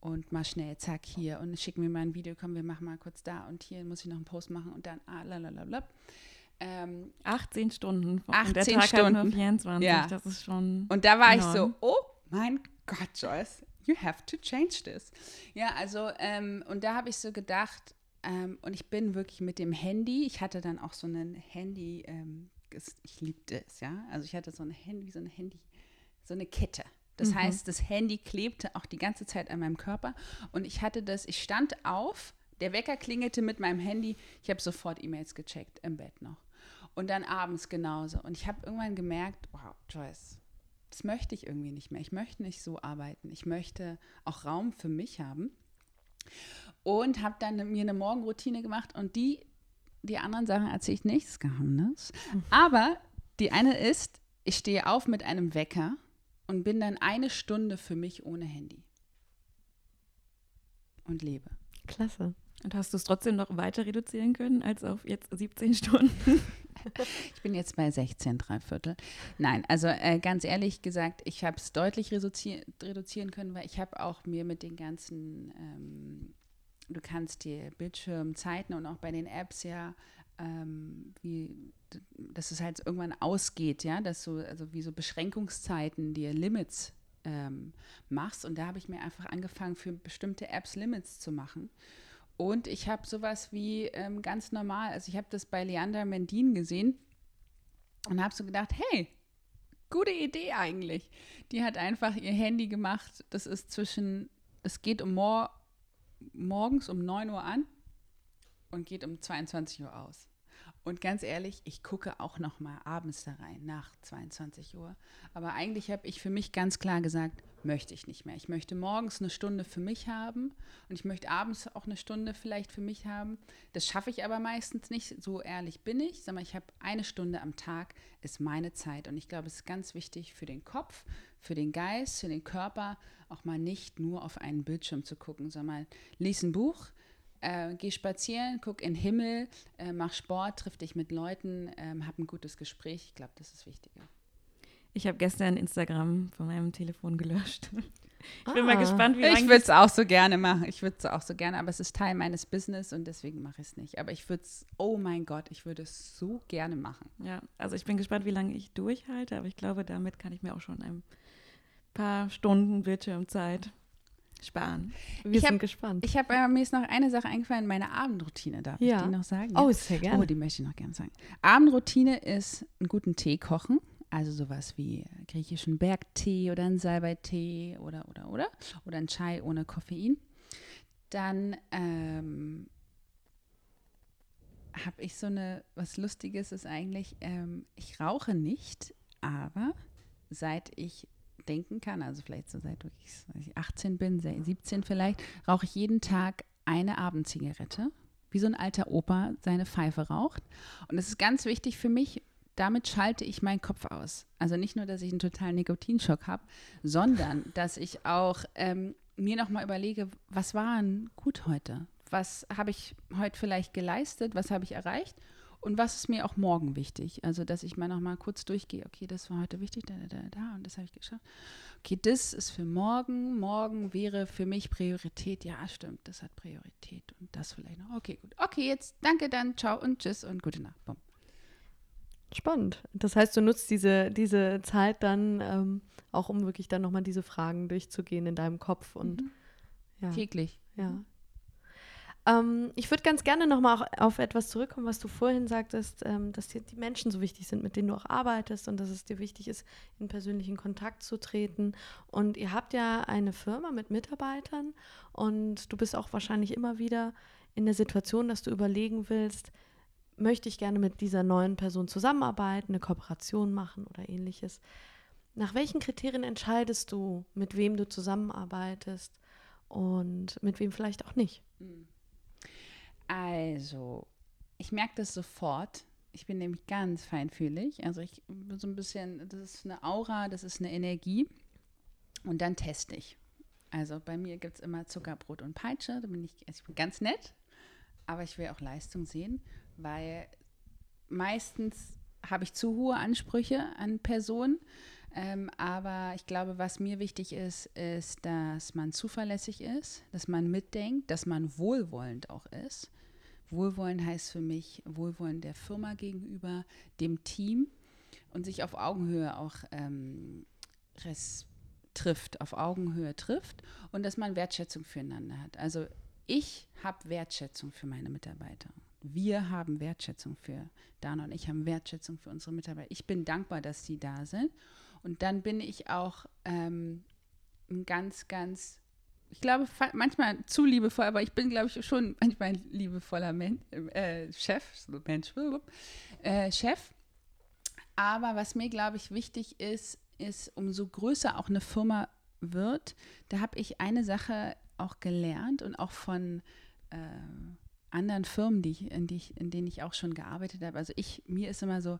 und mal schnell, zack, hier und schicken mir mal ein Video, komm, wir machen mal kurz da und hier muss ich noch einen Post machen und dann, ah, lalalala. Ähm, 18 Stunden. 18 der Tag Stunden. Hat nur 24, ja. das ist schon. Und da war enorm. ich so, oh mein Gott, Joyce, you have to change this. Ja, also, ähm, und da habe ich so gedacht, ähm, und ich bin wirklich mit dem Handy, ich hatte dann auch so ein Handy, ähm, ich liebte es, ja. Also ich hatte so ein Handy, so ein Handy, so eine Kette. Das mhm. heißt, das Handy klebte auch die ganze Zeit an meinem Körper. Und ich hatte das, ich stand auf, der Wecker klingelte mit meinem Handy. Ich habe sofort E-Mails gecheckt im Bett noch. Und dann abends genauso. Und ich habe irgendwann gemerkt, wow, Joyce, das möchte ich irgendwie nicht mehr. Ich möchte nicht so arbeiten. Ich möchte auch Raum für mich haben. Und habe dann mir eine Morgenroutine gemacht und die, die anderen Sachen erzähle ich nicht, das Geheimnis. Aber die eine ist, ich stehe auf mit einem Wecker und bin dann eine Stunde für mich ohne Handy. Und lebe. Klasse. Und hast du es trotzdem noch weiter reduzieren können als auf jetzt 17 Stunden? Ich bin jetzt bei 16, drei Viertel. Nein, also äh, ganz ehrlich gesagt, ich habe es deutlich reduzier reduzieren können, weil ich habe auch mir mit den ganzen, ähm, du kannst dir Bildschirmzeiten und auch bei den Apps ja, ähm, wie, dass es halt irgendwann ausgeht, ja, dass du, also wie so Beschränkungszeiten, dir Limits ähm, machst. Und da habe ich mir einfach angefangen, für bestimmte Apps Limits zu machen. Und ich habe sowas wie ähm, ganz normal, also ich habe das bei Leander Mendin gesehen und habe so gedacht, hey, gute Idee eigentlich. Die hat einfach ihr Handy gemacht. Das ist zwischen, es geht um mor morgens um 9 Uhr an und geht um 22 Uhr aus. Und ganz ehrlich, ich gucke auch noch mal abends da rein, nach 22 Uhr. Aber eigentlich habe ich für mich ganz klar gesagt, möchte ich nicht mehr. Ich möchte morgens eine Stunde für mich haben und ich möchte abends auch eine Stunde vielleicht für mich haben. Das schaffe ich aber meistens nicht. So ehrlich bin ich. Mal, ich habe eine Stunde am Tag, ist meine Zeit. Und ich glaube, es ist ganz wichtig für den Kopf, für den Geist, für den Körper, auch mal nicht nur auf einen Bildschirm zu gucken, sondern lies ein Buch, äh, geh spazieren, guck in den Himmel, äh, mach Sport, triff dich mit Leuten, äh, hab ein gutes Gespräch. Ich glaube, das ist wichtiger. Ich habe gestern Instagram von meinem Telefon gelöscht. Ich bin ah. mal gespannt, wie lange. Ich würde es auch so gerne machen. Ich würde es auch so gerne, aber es ist Teil meines Business und deswegen mache ich es nicht. Aber ich würde es, oh mein Gott, ich würde es so gerne machen. Ja, also ich bin gespannt, wie lange ich durchhalte, aber ich glaube, damit kann ich mir auch schon ein paar Stunden Bildschirmzeit sparen. Wir ich sind hab, gespannt. Ich habe äh, mir ist noch eine Sache eingefallen, meine Abendroutine, darf ja. ich die noch sagen? Ja? Oh, sehr gerne. Oh, die möchte ich noch gerne sagen. Abendroutine ist einen guten Tee kochen, also sowas wie griechischen Bergtee oder einen Salbeitee oder oder oder oder ein Chai ohne Koffein. Dann ähm, habe ich so eine, was Lustiges ist eigentlich, ähm, ich rauche nicht, aber seit ich denken kann, also vielleicht so seit ich 18 bin, 17 vielleicht, rauche ich jeden Tag eine Abendzigarette, wie so ein alter Opa seine Pfeife raucht. Und es ist ganz wichtig für mich, damit schalte ich meinen Kopf aus. Also nicht nur, dass ich einen totalen Nikotinschock habe, sondern dass ich auch ähm, mir nochmal überlege, was war denn gut heute? Was habe ich heute vielleicht geleistet? Was habe ich erreicht? Und was ist mir auch morgen wichtig? Also, dass ich mal noch mal kurz durchgehe, okay, das war heute wichtig, da, da, da, und das habe ich geschafft. Okay, das ist für morgen. Morgen wäre für mich Priorität. Ja, stimmt, das hat Priorität. Und das vielleicht noch. Okay, gut. Okay, jetzt danke, dann ciao und tschüss und gute Nacht. Bumm. Spannend. Das heißt, du nutzt diese, diese Zeit dann ähm, auch, um wirklich dann nochmal diese Fragen durchzugehen in deinem Kopf und mhm. ja. täglich. Ja, ähm, ich würde ganz gerne nochmal auf etwas zurückkommen, was du vorhin sagtest, ähm, dass dir die Menschen so wichtig sind, mit denen du auch arbeitest und dass es dir wichtig ist, in persönlichen Kontakt zu treten. Und ihr habt ja eine Firma mit Mitarbeitern und du bist auch wahrscheinlich immer wieder in der Situation, dass du überlegen willst, möchte ich gerne mit dieser neuen Person zusammenarbeiten, eine Kooperation machen oder ähnliches. Nach welchen Kriterien entscheidest du, mit wem du zusammenarbeitest und mit wem vielleicht auch nicht? Also, ich merke das sofort. Ich bin nämlich ganz feinfühlig. Also ich bin so ein bisschen, das ist eine Aura, das ist eine Energie. Und dann teste ich. Also bei mir gibt es immer Zuckerbrot und Peitsche. Da bin ich, also ich bin ganz nett, aber ich will auch Leistung sehen, weil meistens habe ich zu hohe Ansprüche an Personen. Ähm, aber ich glaube, was mir wichtig ist, ist, dass man zuverlässig ist, dass man mitdenkt, dass man wohlwollend auch ist Wohlwollen heißt für mich Wohlwollen der Firma gegenüber, dem Team und sich auf Augenhöhe auch ähm, trifft, auf Augenhöhe trifft und dass man Wertschätzung füreinander hat. Also ich habe Wertschätzung für meine Mitarbeiter. Wir haben Wertschätzung für Dana und ich haben Wertschätzung für unsere Mitarbeiter. Ich bin dankbar, dass sie da sind. Und dann bin ich auch ähm, ein ganz, ganz ich glaube, manchmal zu liebevoll, aber ich bin, glaube ich, schon manchmal ein liebevoller Men äh, Chef, Mensch, äh, Chef. Aber was mir, glaube ich, wichtig ist, ist, umso größer auch eine Firma wird, da habe ich eine Sache auch gelernt und auch von äh, anderen Firmen, die ich, in, die ich, in denen ich auch schon gearbeitet habe. Also ich, mir ist immer so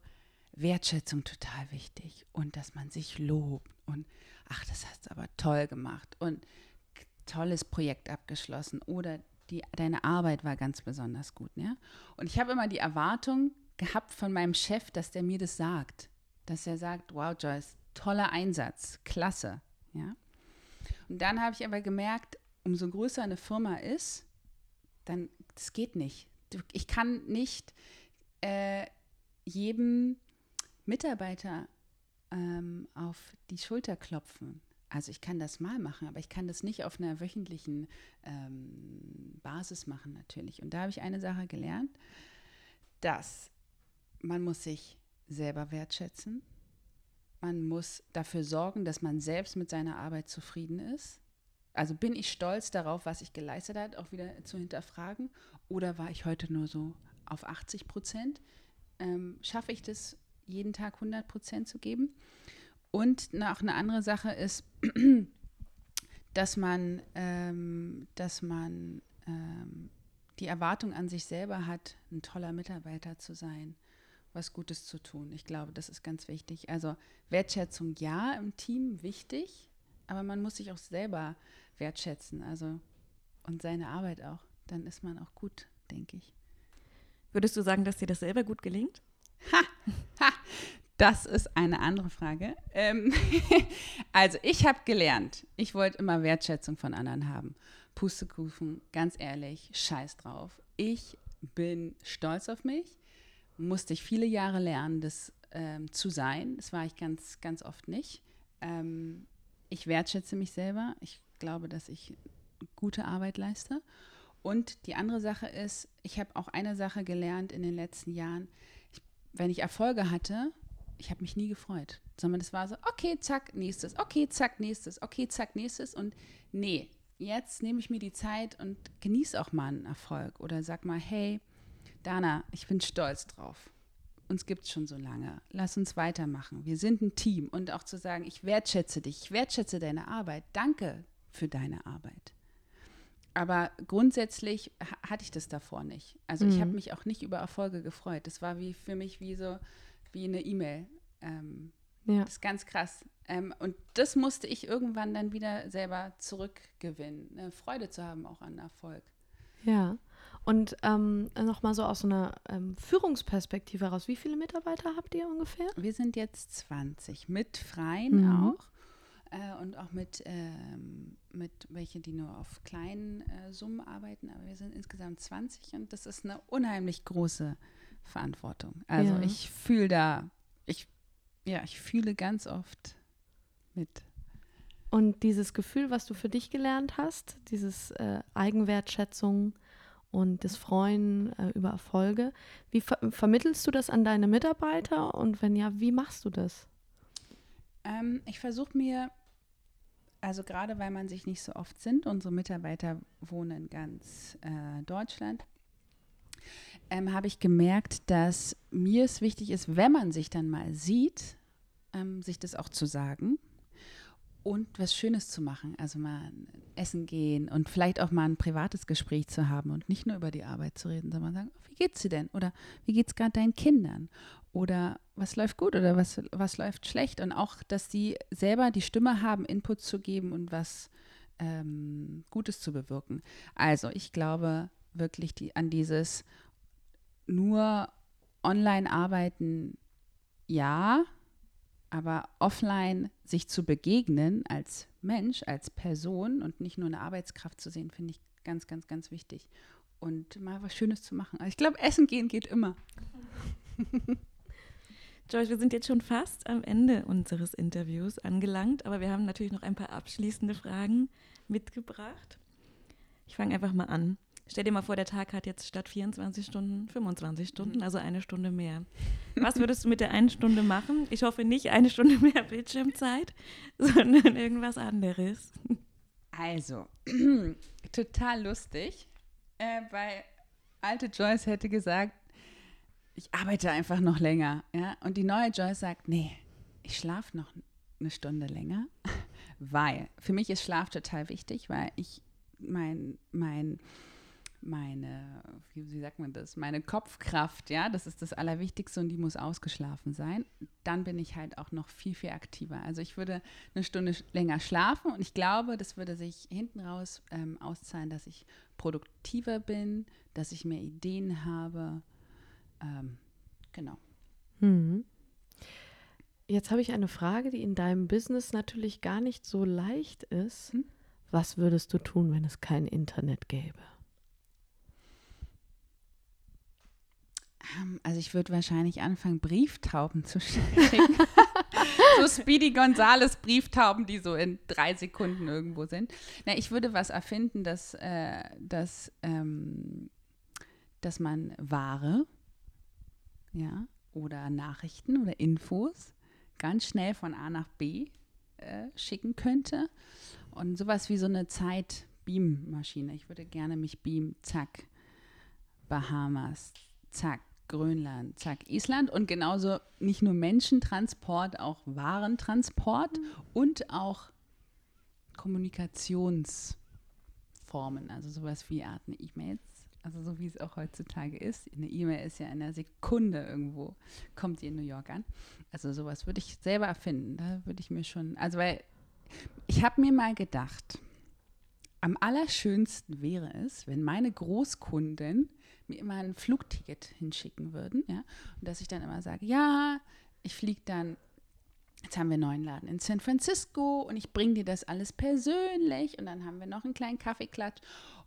Wertschätzung total wichtig und dass man sich lobt und ach, das hast du aber toll gemacht und tolles Projekt abgeschlossen oder die, deine Arbeit war ganz besonders gut. Ja? Und ich habe immer die Erwartung gehabt von meinem Chef, dass der mir das sagt. Dass er sagt, wow, Joyce, toller Einsatz, klasse. Ja? Und dann habe ich aber gemerkt, umso größer eine Firma ist, dann, das geht nicht. Ich kann nicht äh, jedem Mitarbeiter ähm, auf die Schulter klopfen. Also ich kann das mal machen, aber ich kann das nicht auf einer wöchentlichen ähm, Basis machen natürlich. Und da habe ich eine Sache gelernt, dass man muss sich selber wertschätzen. Man muss dafür sorgen, dass man selbst mit seiner Arbeit zufrieden ist. Also bin ich stolz darauf, was ich geleistet habe, auch wieder zu hinterfragen? Oder war ich heute nur so auf 80 Prozent? Ähm, schaffe ich das, jeden Tag 100 Prozent zu geben? Und noch eine andere Sache ist, dass man, ähm, dass man ähm, die Erwartung an sich selber hat, ein toller Mitarbeiter zu sein, was Gutes zu tun. Ich glaube, das ist ganz wichtig. Also Wertschätzung ja im Team wichtig, aber man muss sich auch selber wertschätzen, also und seine Arbeit auch. Dann ist man auch gut, denke ich. Würdest du sagen, dass dir das selber gut gelingt? Ha, ha, das ist eine andere Frage. Ähm also ich habe gelernt, ich wollte immer Wertschätzung von anderen haben. Pustekuchen, ganz ehrlich, scheiß drauf. Ich bin stolz auf mich, musste ich viele Jahre lernen, das ähm, zu sein. Das war ich ganz, ganz oft nicht. Ähm, ich wertschätze mich selber. Ich glaube, dass ich gute Arbeit leiste. Und die andere Sache ist, ich habe auch eine Sache gelernt in den letzten Jahren. Ich, wenn ich Erfolge hatte, ich habe mich nie gefreut, sondern es war so, okay, zack, nächstes, okay, zack, nächstes, okay, zack, nächstes und nee, jetzt nehme ich mir die Zeit und genieße auch mal einen Erfolg oder sag mal, hey, Dana, ich bin stolz drauf. Uns gibt es schon so lange. Lass uns weitermachen. Wir sind ein Team. Und auch zu sagen, ich wertschätze dich, ich wertschätze deine Arbeit. Danke für deine Arbeit. Aber grundsätzlich hatte ich das davor nicht. Also mhm. ich habe mich auch nicht über Erfolge gefreut. Das war wie für mich wie so, wie eine E-Mail. Ähm, ja. Das ist ganz krass. Ähm, und das musste ich irgendwann dann wieder selber zurückgewinnen, eine Freude zu haben auch an Erfolg. Ja. Und ähm, nochmal so aus so einer ähm, Führungsperspektive heraus, wie viele Mitarbeiter habt ihr ungefähr? Wir sind jetzt 20, mit Freien mhm. auch äh, und auch mit, ähm, mit welche, die nur auf kleinen äh, Summen arbeiten, aber wir sind insgesamt 20 und das ist eine unheimlich große Verantwortung. Also ja. ich fühle da, ich, ja, ich fühle ganz oft mit. Und dieses Gefühl, was du für dich gelernt hast, dieses äh, Eigenwertschätzung und das Freuen äh, über Erfolge, wie ver vermittelst du das an deine Mitarbeiter und wenn ja, wie machst du das? Ähm, ich versuche mir, also gerade weil man sich nicht so oft sind, unsere Mitarbeiter wohnen in ganz äh, Deutschland, ähm, habe ich gemerkt, dass mir es wichtig ist, wenn man sich dann mal sieht, ähm, sich das auch zu sagen und was Schönes zu machen. Also mal essen gehen und vielleicht auch mal ein privates Gespräch zu haben und nicht nur über die Arbeit zu reden, sondern sagen, wie geht's dir denn? Oder wie geht's gerade deinen Kindern? Oder was läuft gut oder was, was läuft schlecht? Und auch, dass die selber die Stimme haben, Input zu geben und was ähm, Gutes zu bewirken. Also ich glaube wirklich die, an dieses nur online arbeiten, ja, aber offline sich zu begegnen als Mensch, als Person und nicht nur eine Arbeitskraft zu sehen, finde ich ganz, ganz, ganz wichtig. Und mal was Schönes zu machen. Also ich glaube, Essen gehen geht immer. Joyce, wir sind jetzt schon fast am Ende unseres Interviews angelangt, aber wir haben natürlich noch ein paar abschließende Fragen mitgebracht. Ich fange einfach mal an. Stell dir mal vor, der Tag hat jetzt statt 24 Stunden 25 Stunden, mhm. also eine Stunde mehr. Was würdest du mit der einen Stunde machen? Ich hoffe nicht eine Stunde mehr Bildschirmzeit, sondern irgendwas anderes. Also, total lustig, äh, weil alte Joyce hätte gesagt, ich arbeite einfach noch länger. Ja? Und die neue Joyce sagt, nee, ich schlafe noch eine Stunde länger, weil für mich ist Schlaf total wichtig, weil ich mein, mein, meine, wie sagt man das, meine Kopfkraft, ja, das ist das Allerwichtigste und die muss ausgeschlafen sein. Dann bin ich halt auch noch viel, viel aktiver. Also ich würde eine Stunde länger schlafen und ich glaube, das würde sich hinten raus ähm, auszahlen, dass ich produktiver bin, dass ich mehr Ideen habe. Ähm, genau. Mhm. Jetzt habe ich eine Frage, die in deinem Business natürlich gar nicht so leicht ist. Hm? Was würdest du tun, wenn es kein Internet gäbe? Ähm, also ich würde wahrscheinlich anfangen, Brieftauben zu schicken. so Speedy Gonzales Brieftauben, die so in drei Sekunden irgendwo sind. Na, ich würde was erfinden, dass, äh, dass, ähm, dass man Ware ja, oder Nachrichten oder Infos ganz schnell von A nach B äh, schicken könnte. Und sowas wie so eine Zeit-Beam-Maschine. Ich würde gerne mich beamen, zack, Bahamas, zack, Grönland, zack, Island. Und genauso nicht nur Menschentransport, auch Warentransport mhm. und auch Kommunikationsformen, also sowas wie Arten E-Mails, also so wie es auch heutzutage ist. Eine E-Mail ist ja in einer Sekunde irgendwo, kommt die in New York an. Also sowas würde ich selber erfinden. Da würde ich mir schon, also weil ich habe mir mal gedacht, am allerschönsten wäre es, wenn meine Großkunden mir immer ein Flugticket hinschicken würden, ja, und dass ich dann immer sage, ja, ich fliege dann, jetzt haben wir einen neuen Laden in San Francisco und ich bringe dir das alles persönlich und dann haben wir noch einen kleinen Kaffeeklatsch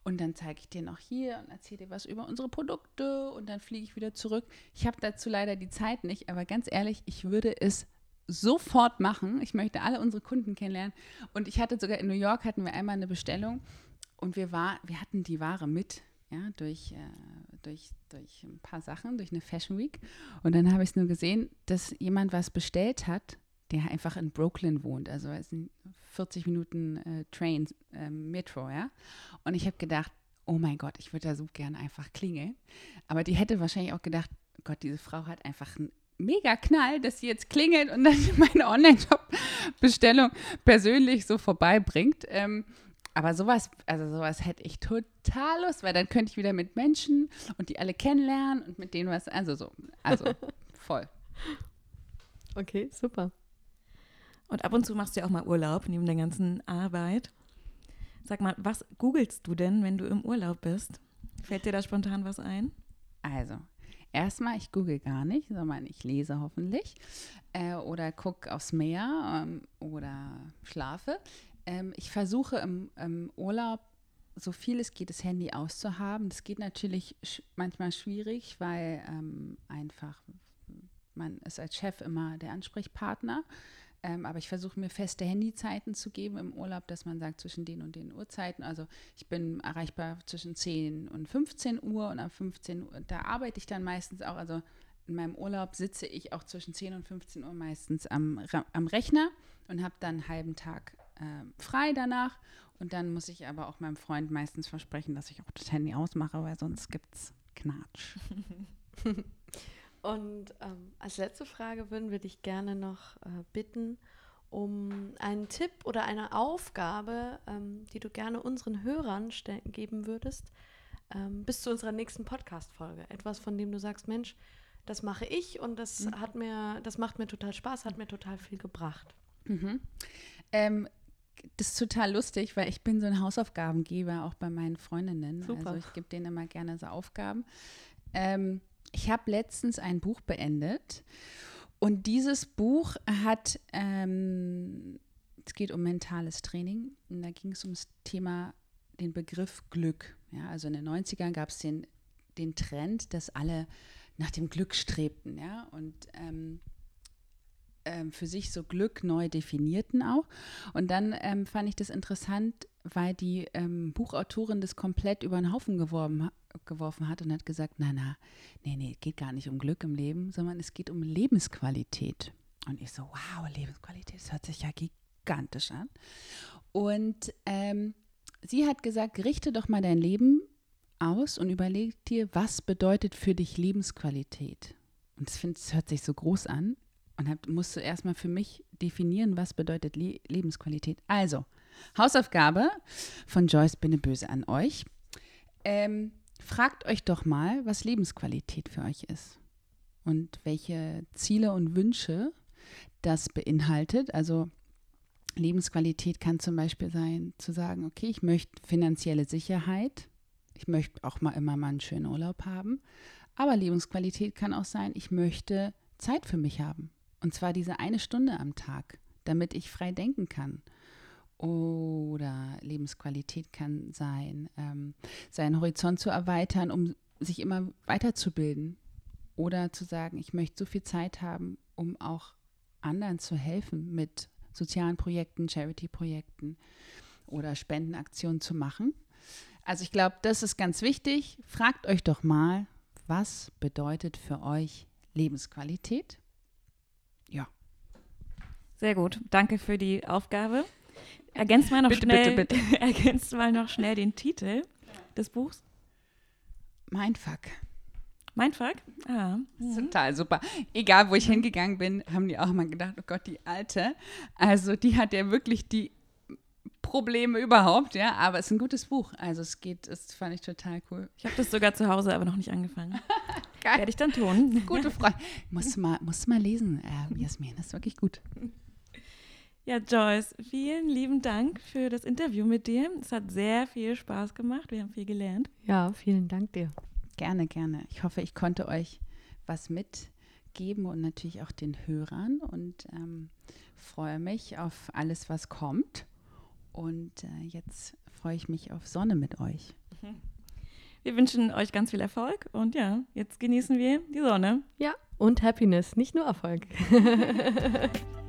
und dann zeige ich dir noch hier und erzähle dir was über unsere Produkte und dann fliege ich wieder zurück. Ich habe dazu leider die Zeit nicht, aber ganz ehrlich, ich würde es sofort machen. Ich möchte alle unsere Kunden kennenlernen. Und ich hatte sogar in New York hatten wir einmal eine Bestellung und wir war, wir hatten die Ware mit, ja, durch, äh, durch, durch ein paar Sachen, durch eine Fashion Week. Und dann habe ich es nur gesehen, dass jemand was bestellt hat, der einfach in Brooklyn wohnt, also es sind 40 Minuten äh, Train, äh, Metro, ja. Und ich habe gedacht, oh mein Gott, ich würde da so gerne einfach klingeln. Aber die hätte wahrscheinlich auch gedacht, Gott, diese Frau hat einfach einen mega Knall, dass sie jetzt klingelt und dann meine Online-Shop-Bestellung persönlich so vorbeibringt. Ähm, aber sowas, also sowas hätte ich total Lust, weil dann könnte ich wieder mit Menschen und die alle kennenlernen und mit denen was, also so, also voll. Okay, super. Und ab und zu machst du ja auch mal Urlaub neben der ganzen Arbeit. Sag mal, was googelst du denn, wenn du im Urlaub bist? Fällt dir da spontan was ein? Also, erstmal, ich google gar nicht, sondern ich lese hoffentlich äh, oder gucke aufs Meer ähm, oder schlafe. Ähm, ich versuche im, im, Urlaub so viel es geht, das Handy auszuhaben. Das geht natürlich sch manchmal schwierig, weil ähm, einfach man ist als Chef immer der Ansprechpartner. Ähm, aber ich versuche mir feste Handyzeiten zu geben im Urlaub, dass man sagt, zwischen den und den Uhrzeiten. Also ich bin erreichbar zwischen 10 und 15 Uhr und ab 15 Uhr, da arbeite ich dann meistens auch. Also in meinem Urlaub sitze ich auch zwischen 10 und 15 Uhr meistens am, am Rechner und habe dann einen halben Tag äh, frei danach. Und dann muss ich aber auch meinem Freund meistens versprechen, dass ich auch das Handy ausmache, weil sonst gibt es Knatsch. Und ähm, als letzte Frage würden wir dich gerne noch äh, bitten, um einen Tipp oder eine Aufgabe, ähm, die du gerne unseren Hörern geben würdest, ähm, bis zu unserer nächsten Podcast-Folge. Etwas, von dem du sagst, Mensch, das mache ich und das mhm. hat mir, das macht mir total Spaß, hat mir total viel gebracht. Mhm. Ähm, das ist total lustig, weil ich bin so ein Hausaufgabengeber auch bei meinen Freundinnen. Super. Also ich gebe denen immer gerne so Aufgaben. Ähm, ich habe letztens ein Buch beendet und dieses Buch hat, ähm, es geht um mentales Training und da ging es ums Thema, den Begriff Glück. Ja, also in den 90ern gab es den, den Trend, dass alle nach dem Glück strebten. Ja, und ähm, ähm, für sich so Glück neu definierten auch. Und dann ähm, fand ich das interessant, weil die ähm, Buchautorin das komplett über den Haufen geworben, geworfen hat und hat gesagt, na, na, nee, nee, geht gar nicht um Glück im Leben, sondern es geht um Lebensqualität. Und ich so, wow, Lebensqualität, das hört sich ja gigantisch an. Und ähm, sie hat gesagt, richte doch mal dein Leben aus und überleg dir, was bedeutet für dich Lebensqualität. Und das, find, das hört sich so groß an und hab, musste erstmal für mich definieren, was bedeutet Le Lebensqualität. Also, Hausaufgabe von Joyce Binneböse an euch. Ähm, fragt euch doch mal, was Lebensqualität für euch ist und welche Ziele und Wünsche das beinhaltet. Also Lebensqualität kann zum Beispiel sein, zu sagen, okay, ich möchte finanzielle Sicherheit, ich möchte auch mal immer mal einen schönen Urlaub haben, aber Lebensqualität kann auch sein, ich möchte Zeit für mich haben. Und zwar diese eine Stunde am Tag, damit ich frei denken kann. Oder Lebensqualität kann sein, ähm, seinen Horizont zu erweitern, um sich immer weiterzubilden. Oder zu sagen, ich möchte so viel Zeit haben, um auch anderen zu helfen mit sozialen Projekten, Charity-Projekten oder Spendenaktionen zu machen. Also ich glaube, das ist ganz wichtig. Fragt euch doch mal, was bedeutet für euch Lebensqualität? Ja. Sehr gut. Danke für die Aufgabe. Ergänzt mal noch bitte, schnell, bitte, bitte. ergänzt mal noch schnell den Titel des Buchs. Mindfuck. Mindfuck? Ah. Das ist mhm. total super. Egal, wo ich hingegangen bin, haben die auch mal gedacht, oh Gott, die Alte. Also die hat ja wirklich die Probleme überhaupt, ja. Aber es ist ein gutes Buch. Also es geht, das fand ich total cool. Ich habe das sogar zu Hause, aber noch nicht angefangen. Geil. Werde ich dann tun. Gute Frage. Musst du mal, musst du mal lesen, äh, Jasmin. Das ist wirklich gut. Ja, Joyce, vielen lieben Dank für das Interview mit dir. Es hat sehr viel Spaß gemacht. Wir haben viel gelernt. Ja, vielen Dank dir. Gerne, gerne. Ich hoffe, ich konnte euch was mitgeben und natürlich auch den Hörern und ähm, freue mich auf alles, was kommt. Und äh, jetzt freue ich mich auf Sonne mit euch. Wir wünschen euch ganz viel Erfolg und ja, jetzt genießen wir die Sonne. Ja, und Happiness, nicht nur Erfolg.